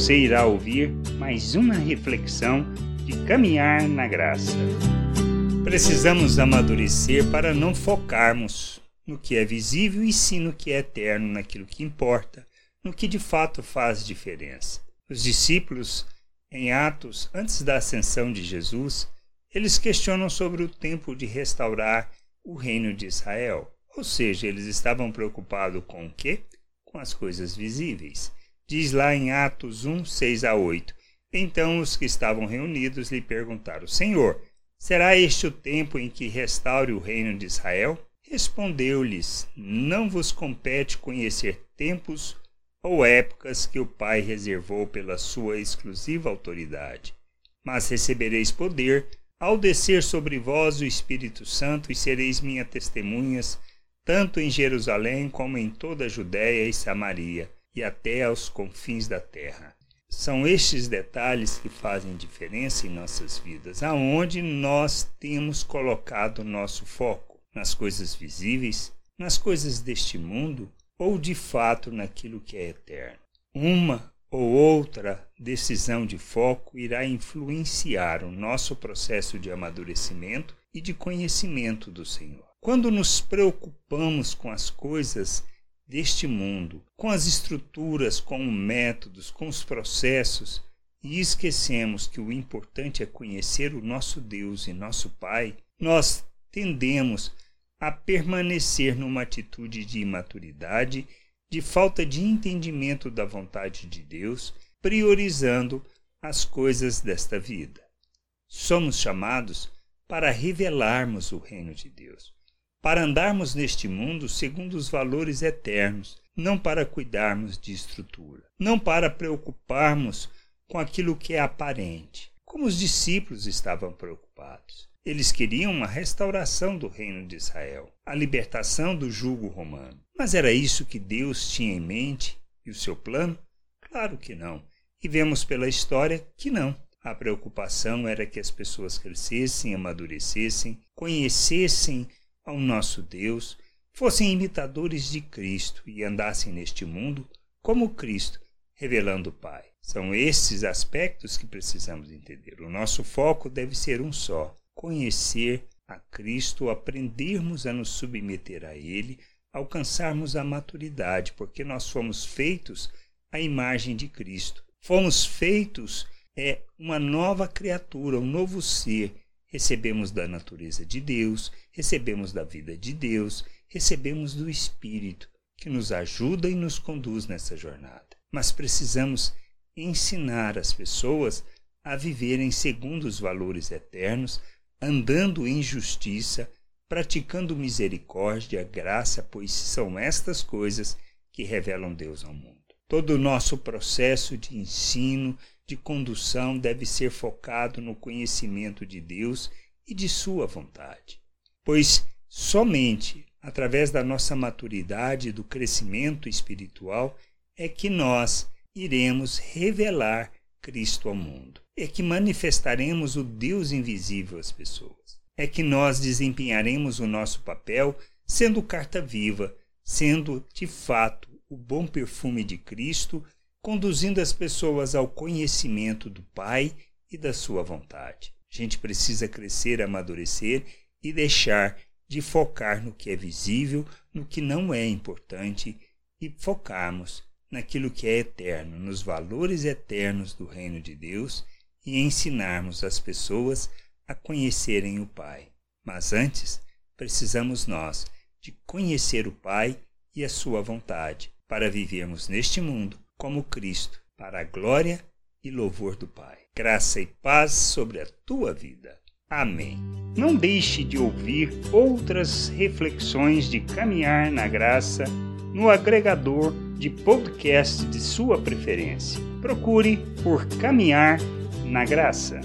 Você irá ouvir mais uma reflexão de caminhar na graça. Precisamos amadurecer para não focarmos no que é visível e sim no que é eterno, naquilo que importa, no que de fato faz diferença. Os discípulos, em Atos, antes da ascensão de Jesus, eles questionam sobre o tempo de restaurar o reino de Israel. Ou seja, eles estavam preocupados com o quê? Com as coisas visíveis. Diz lá em Atos 1, 6 a 8. Então os que estavam reunidos lhe perguntaram: Senhor, será este o tempo em que restaure o reino de Israel? Respondeu-lhes: Não vos compete conhecer tempos ou épocas que o Pai reservou pela sua exclusiva autoridade, mas recebereis poder ao descer sobre vós o Espírito Santo e sereis minhas testemunhas, tanto em Jerusalém como em toda a Judéia e Samaria e até aos confins da terra. São estes detalhes que fazem diferença em nossas vidas, aonde nós temos colocado nosso foco nas coisas visíveis, nas coisas deste mundo ou de fato naquilo que é eterno. Uma ou outra decisão de foco irá influenciar o nosso processo de amadurecimento e de conhecimento do Senhor. Quando nos preocupamos com as coisas deste mundo, com as estruturas, com os métodos, com os processos, e esquecemos que o importante é conhecer o nosso Deus e nosso Pai, nós tendemos a permanecer numa atitude de imaturidade, de falta de entendimento da vontade de Deus, priorizando as coisas desta vida. Somos chamados para revelarmos o reino de Deus para andarmos neste mundo segundo os valores eternos, não para cuidarmos de estrutura, não para preocuparmos com aquilo que é aparente, como os discípulos estavam preocupados. Eles queriam uma restauração do reino de Israel, a libertação do jugo romano. Mas era isso que Deus tinha em mente e o seu plano? Claro que não. E vemos pela história que não. A preocupação era que as pessoas crescessem, amadurecessem, conhecessem ao nosso Deus, fossem imitadores de Cristo e andassem neste mundo como Cristo, revelando o Pai. São esses aspectos que precisamos entender. O nosso foco deve ser um só: conhecer a Cristo, aprendermos a nos submeter a Ele, alcançarmos a maturidade, porque nós fomos feitos à imagem de Cristo. Fomos feitos é uma nova criatura, um novo ser recebemos da natureza de Deus, recebemos da vida de Deus, recebemos do Espírito, que nos ajuda e nos conduz nessa jornada. Mas precisamos ensinar as pessoas a viverem segundo os valores eternos, andando em justiça, praticando misericórdia, graça, pois são estas coisas que revelam Deus ao mundo. Todo o nosso processo de ensino, de condução deve ser focado no conhecimento de Deus e de Sua vontade. Pois somente através da nossa maturidade e do crescimento espiritual é que nós iremos revelar Cristo ao mundo. É que manifestaremos o Deus invisível às pessoas. É que nós desempenharemos o nosso papel sendo carta viva, sendo de fato o bom perfume de Cristo conduzindo as pessoas ao conhecimento do Pai e da sua vontade. A gente precisa crescer, amadurecer e deixar de focar no que é visível, no que não é importante e focarmos naquilo que é eterno, nos valores eternos do reino de Deus e ensinarmos as pessoas a conhecerem o Pai. Mas antes, precisamos nós de conhecer o Pai e a sua vontade para vivermos neste mundo como Cristo, para a glória e louvor do Pai. Graça e paz sobre a tua vida. Amém. Não deixe de ouvir outras reflexões de caminhar na graça no agregador de podcast de sua preferência. Procure por Caminhar na Graça.